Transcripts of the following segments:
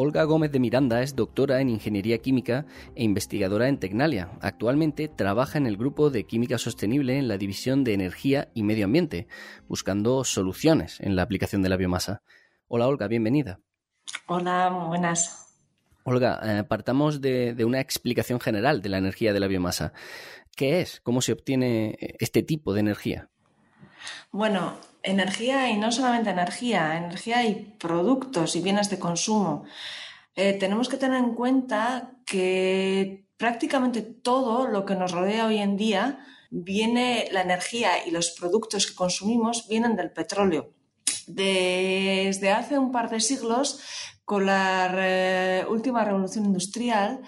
Olga Gómez de Miranda es doctora en Ingeniería Química e investigadora en Tecnalia. Actualmente trabaja en el grupo de Química Sostenible en la División de Energía y Medio Ambiente, buscando soluciones en la aplicación de la biomasa. Hola Olga, bienvenida. Hola, buenas. Olga, eh, partamos de, de una explicación general de la energía de la biomasa. ¿Qué es? ¿Cómo se obtiene este tipo de energía? Bueno, energía y no solamente energía, energía y productos y bienes de consumo. Eh, tenemos que tener en cuenta que prácticamente todo lo que nos rodea hoy en día viene, la energía y los productos que consumimos vienen del petróleo. Desde hace un par de siglos, con la última revolución industrial,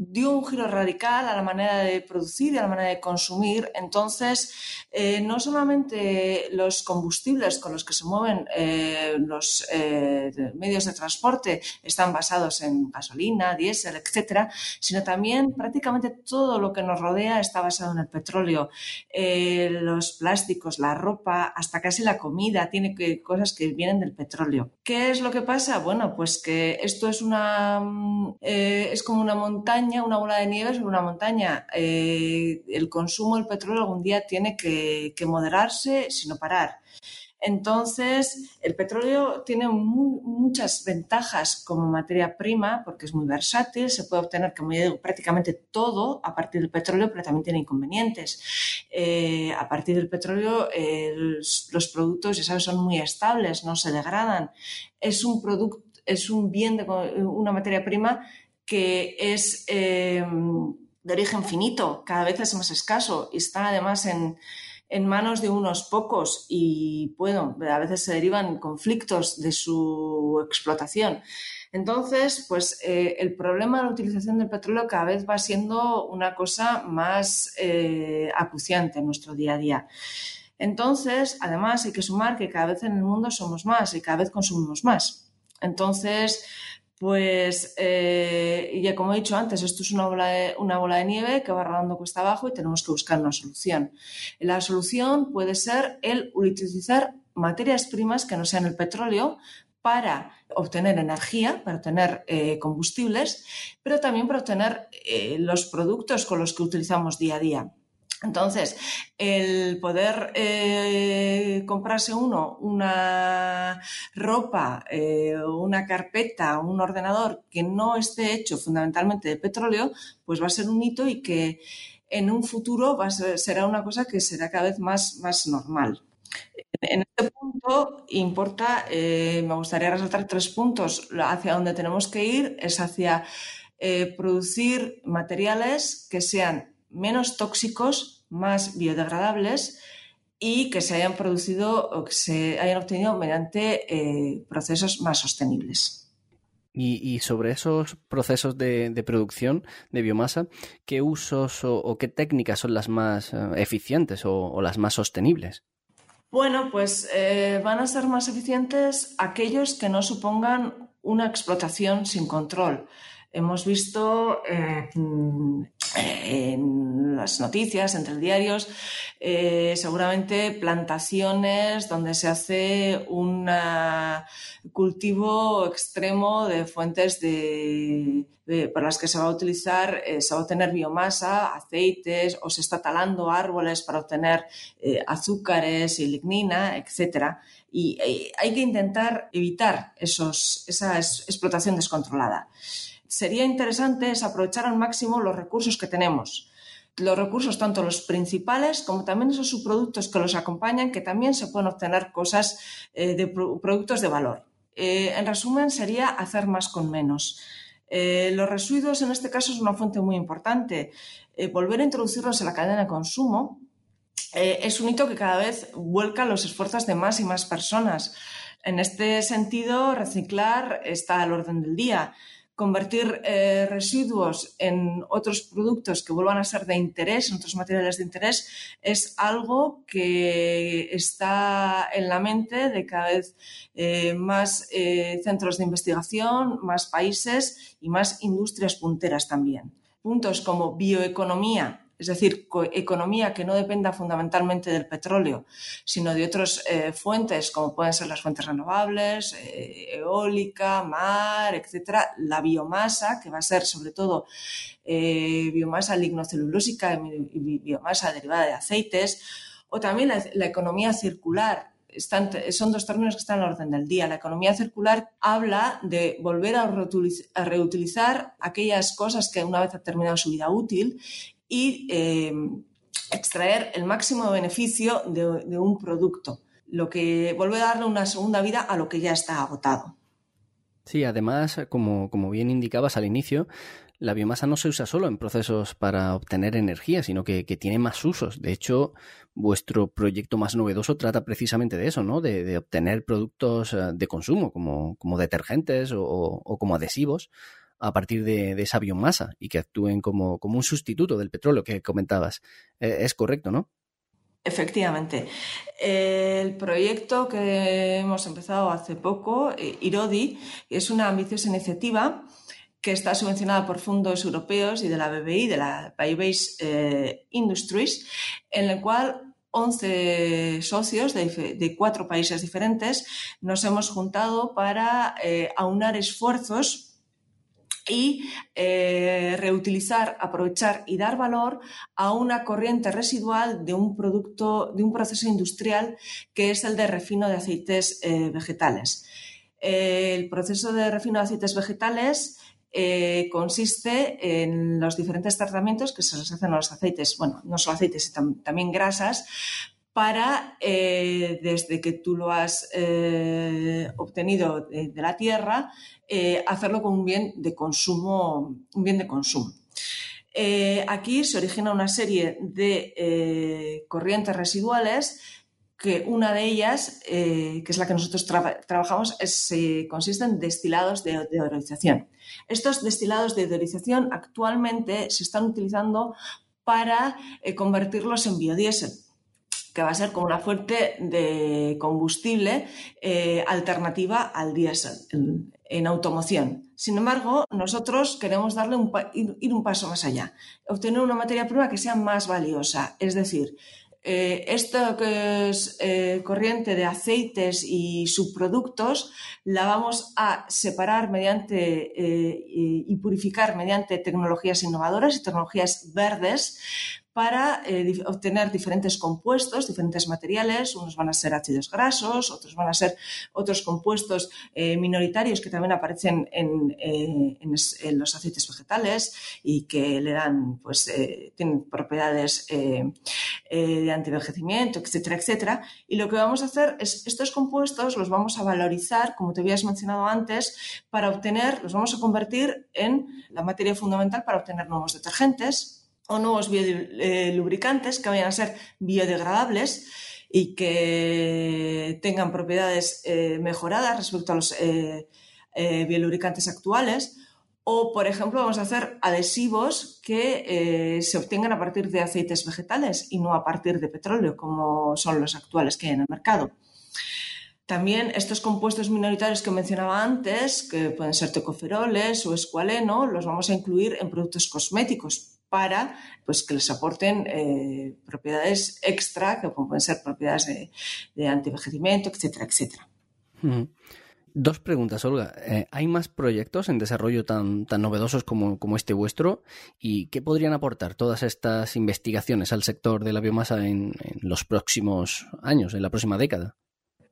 dio un giro radical a la manera de producir y a la manera de consumir. Entonces, eh, no solamente los combustibles con los que se mueven eh, los eh, medios de transporte están basados en gasolina, diésel, etcétera, sino también prácticamente todo lo que nos rodea está basado en el petróleo. los plásticos, la ropa, hasta casi la comida, tiene que, cosas que vienen del petróleo. ¿Qué es lo que pasa? Bueno, pues que esto es una mm, es como una montaña una bola de nieve sobre una montaña. Eh, el consumo del petróleo algún día tiene que, moderarse, sino parar. Entonces, el petróleo tiene muchas ventajas como materia prima porque es muy versátil, se puede obtener, como prácticamente todo a partir del petróleo, pero también tiene inconvenientes. Eh, a partir del petróleo, los productos, ya sabes, son muy estables, no se degradan. Es un producto, es un bien de una materia prima que es eh, de origen finito, cada vez es más escaso y está además en, manos de unos pocos y bueno, a veces se derivan conflictos de su explotación. Entonces, pues eh, el problema de la utilización del petróleo cada vez va siendo una cosa más eh, acuciante en nuestro día a día. Entonces, además hay que sumar que cada vez en el mundo somos más y cada vez consumimos más. Entonces, pues, eh, ya como he dicho antes, esto es una bola, de, una bola de nieve que va rodando cuesta abajo y tenemos que buscar una solución. La solución puede ser el utilizar materias primas que no sean el petróleo para obtener energía, para obtener eh, combustibles, pero también para obtener eh, los productos con los que utilizamos día a día. Entonces, el poder eh, comprarse uno una ropa, eh, una carpeta, un ordenador que no esté hecho fundamentalmente de petróleo, pues va a ser un hito y que en un futuro será una cosa que será cada vez más, más normal. En este punto importa, eh, me gustaría resaltar tres puntos. Hacia donde tenemos que ir es hacia producir materiales que sean menos tóxicos, más biodegradables y que se hayan producido o que se hayan obtenido mediante eh, procesos más sostenibles. Y, sobre esos procesos de, producción de biomasa, ¿qué usos o, qué técnicas son las más eh, eficientes o, las más sostenibles? Bueno, pues eh, van a ser más eficientes aquellos que no supongan una explotación sin control. Hemos visto en las noticias, entre diarios, eh, seguramente plantaciones donde se hace un cultivo extremo de fuentes de, para las que se va a utilizar, eh, se va a obtener biomasa, aceites o se está talando árboles para obtener eh, azúcares y lignina, etc. Y hay que intentar evitar esos, esa explotación descontrolada sería interesante es aprovechar al máximo los recursos que tenemos. Los recursos, tanto los principales como también esos subproductos que los acompañan, que también se pueden obtener cosas eh, de productos de valor. Eh, en resumen, sería hacer más con menos. Eh, los residuos, en este caso, es una fuente muy importante. volver a introducirlos en la cadena de consumo es un hito que cada vez vuelca los esfuerzos de más y más personas. En este sentido, reciclar está al orden del día convertir eh, residuos en otros productos que vuelvan a ser de interés, en otros materiales de interés, es algo que está en la mente de cada vez eh, más eh, centros de investigación, más países y más industrias punteras también. Puntos como bioeconomía es decir, economía que no dependa fundamentalmente del petróleo, sino de otras eh, fuentes como pueden ser las fuentes renovables, eh, eólica, mar, etcétera, la biomasa, que va a ser sobre todo eh, biomasa lignocelulósica y biomasa derivada de aceites, o también la economía circular, son dos términos que están en la orden del día. La economía circular habla de volver a reutilizar, aquellas cosas que una vez ha terminado su vida útil y eh, extraer el máximo beneficio de, un producto, lo que vuelve a darle una segunda vida a lo que ya está agotado. Sí, además, como, como bien indicabas al inicio, la biomasa no se usa solo en procesos para obtener energía, sino que, tiene más usos. De hecho, vuestro proyecto más novedoso trata precisamente de eso, ¿no? De, obtener productos eh, de consumo, como, como detergentes o, como adhesivos, a partir de, esa biomasa y que actúen como, un sustituto del petróleo que comentabas. Eh, es correcto, ¿no? Efectivamente. El proyecto que hemos empezado hace poco, eh, IRODI, es una ambiciosa iniciativa que está subvencionada por fondos europeos y de la BBI, de la Bay-Based eh, Industries, en el cual 11 socios de, cuatro países diferentes nos hemos juntado para eh, aunar esfuerzos y eh, reutilizar, aprovechar y dar valor a una corriente residual de un producto, de un proceso industrial que es el de refino de aceites vegetales. el proceso de refino de aceites vegetales eh, consiste en los diferentes tratamientos que se les hacen a los aceites, bueno, no solo aceites, también grasas, para, eh, desde que tú lo has eh, obtenido de, la tierra, hacerlo con un bien de consumo. Un bien de consumo. aquí se origina una serie de corrientes residuales que una de ellas, que es la que nosotros trabajamos, consiste en destilados de, de oroización. Estos destilados de idealización actualmente se están utilizando para eh, convertirlos en biodiesel que va a ser como una fuente de combustible eh, alternativa al diésel en, automoción. Sin embargo, nosotros queremos darle ir un paso más allá, obtener una materia prima que sea más valiosa, es decir, eh, esto que es eh, corriente de aceites y subproductos la vamos a separar mediante y purificar mediante tecnologías innovadoras y tecnologías verdes para eh, obtener diferentes compuestos, diferentes materiales. Unos van a ser ácidos grasos, otros van a ser otros compuestos eh, minoritarios que también aparecen eh, en, los aceites vegetales y que le dan, pues, tienen propiedades de antivejecimiento, etcétera, etcétera. Y lo que vamos a hacer es estos compuestos los vamos a valorizar, como te habías mencionado antes, para obtener, los vamos a convertir en la materia fundamental para obtener nuevos detergentes, o nuevos biolubricantes que vayan a ser biodegradables y que tengan propiedades eh, mejoradas respecto a los eh, eh, biolubricantes actuales. O, por ejemplo, vamos a hacer adhesivos que se obtengan a partir de aceites vegetales y no a partir de petróleo, como son los actuales que hay en el mercado. También estos compuestos minoritarios que mencionaba antes, que pueden ser tocoferoles o escualeno, los vamos a incluir en productos cosméticos para pues, que les aporten eh, propiedades extra, que pueden ser propiedades de, de antivejecimiento, etcétera, etcétera. Dos preguntas, Olga. Eh, ¿Hay más proyectos en desarrollo tan, tan novedosos como, este vuestro? ¿Y qué podrían aportar todas estas investigaciones al sector de la biomasa en, los próximos años, en la próxima década?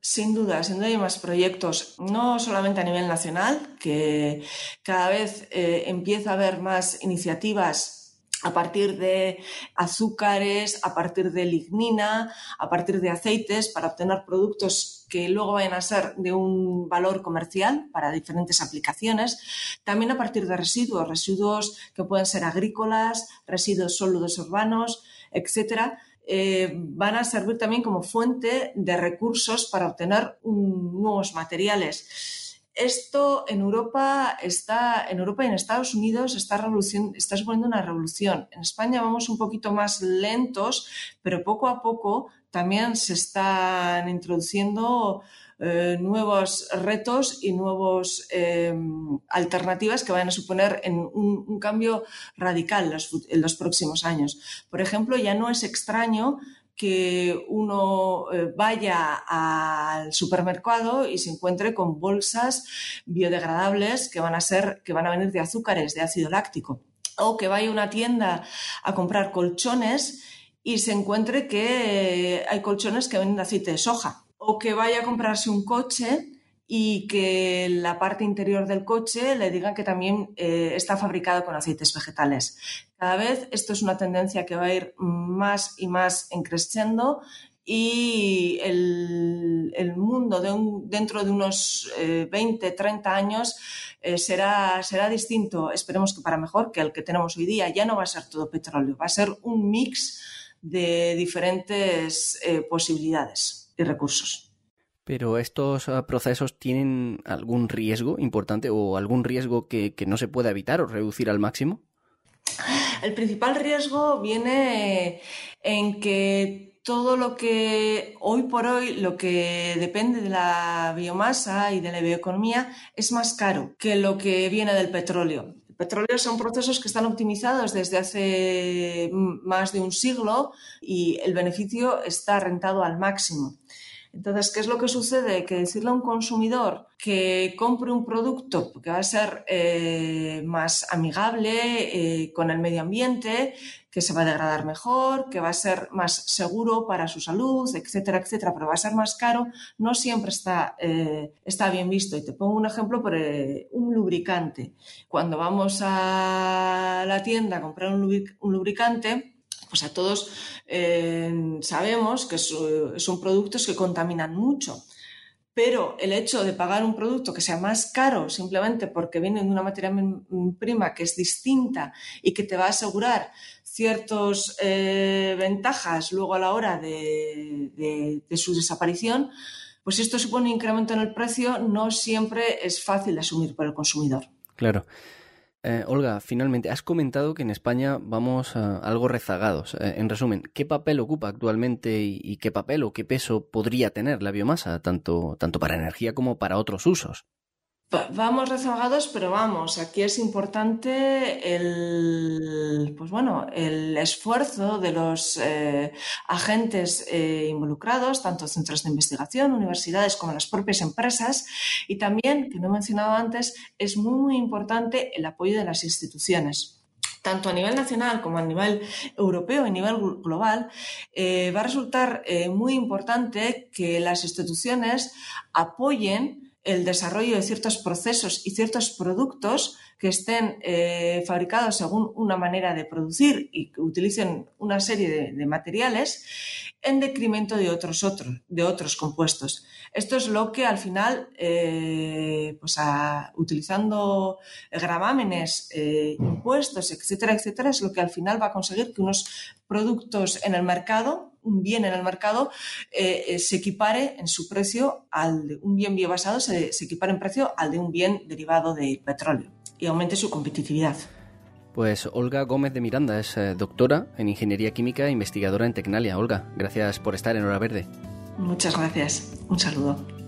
Sin duda, sin duda hay más proyectos, no solamente a nivel nacional, que cada vez eh, empieza a haber más iniciativas a partir de azúcares, a partir de lignina, a partir de aceites, para obtener productos que luego vayan a ser de un valor comercial para diferentes aplicaciones. También a partir de residuos, residuos que pueden ser agrícolas, residuos sólidos urbanos, etcétera. Eh, van a servir también como fuente de recursos para obtener nuevos materiales esto en Europa está, en Europa y en Estados Unidos está, revolución, suponiendo una revolución. En España vamos un poquito más lentos, pero poco a poco también se están introduciendo eh, nuevos retos y nuevas alternativas que vayan a suponer un, cambio radical en los próximos años. Por ejemplo, ya no es extraño que uno eh, vaya al supermercado y se encuentre con bolsas biodegradables que van a ser, que van a venir de azúcares, de ácido láctico. O que vaya a una tienda a comprar colchones y se encuentre que hay colchones que vienen de aceite de soja. O que vaya a comprarse un coche y que la parte interior del coche le digan que también eh, está fabricado con aceites vegetales. Cada vez esto es una tendencia que va a ir más y más creciendo y el, mundo dentro de unos 20, eh, 30 años eh, será, será distinto, esperemos que para mejor, que el que tenemos hoy día. Ya no va a ser todo petróleo, va a ser un mix de diferentes posibilidades y recursos. Pero estos ah, procesos tienen algún riesgo importante o algún riesgo que, no se pueda evitar o reducir al máximo? El principal riesgo viene en que todo lo que hoy por hoy, lo que depende de la biomasa y de la bioeconomía, es más caro que lo que viene del petróleo. El petróleo son procesos que están optimizados desde hace más de un siglo y el beneficio está rentado al máximo. Entonces, ¿qué es lo que sucede? Que decirle a un consumidor que compre un producto que va a ser eh, más amigable eh, con el medio ambiente, que se va a degradar mejor, que va a ser más seguro para su salud, etcétera, etcétera, pero va a ser más caro, no siempre está, eh, está bien visto. Y te pongo un ejemplo por un lubricante. Cuando vamos a la tienda a comprar un lubricante, pues a todos eh, sabemos que son productos que contaminan mucho. Pero el hecho de pagar un producto que sea más caro simplemente porque viene de una materia prima que es distinta y que te va a asegurar ciertas eh, ventajas luego a la hora de, de su desaparición, pues esto supone un incremento en el precio, no siempre es fácil de asumir por el consumidor. Claro. Eh, Olga, finalmente, has comentado que en España vamos algo rezagados. Eh, en resumen, ¿qué papel ocupa actualmente y, qué papel o qué peso podría tener la biomasa, tanto, tanto para energía como para otros usos? Vamos rezagados, pero vamos, aquí es importante el, pues bueno, el esfuerzo de los eh, agentes eh, involucrados, tanto centros de investigación, universidades como las propias empresas. Y también, que no he mencionado antes, es muy, muy importante el apoyo de las instituciones tanto a nivel nacional como a nivel europeo y a nivel global, eh, va a resultar muy importante que las instituciones apoyen el desarrollo de ciertos procesos y ciertos productos que estén eh, fabricados según una manera de producir y que utilicen una serie de, materiales en decremento de otros, otros, de otros compuestos. Esto es lo que al final, eh, pues utilizando gravámenes, eh, impuestos, etcétera, etcétera, es lo que al final va a conseguir que unos productos en el mercado un bien en el mercado eh, eh, se equipare en su precio al de un bien biobasado, se, se equipare en precio al de un bien derivado de petróleo y aumente su competitividad. Pues Olga Gómez de Miranda es eh, doctora en Ingeniería Química e investigadora en Tecnalia. Olga, gracias por estar en Hora Verde. Muchas gracias. Un saludo.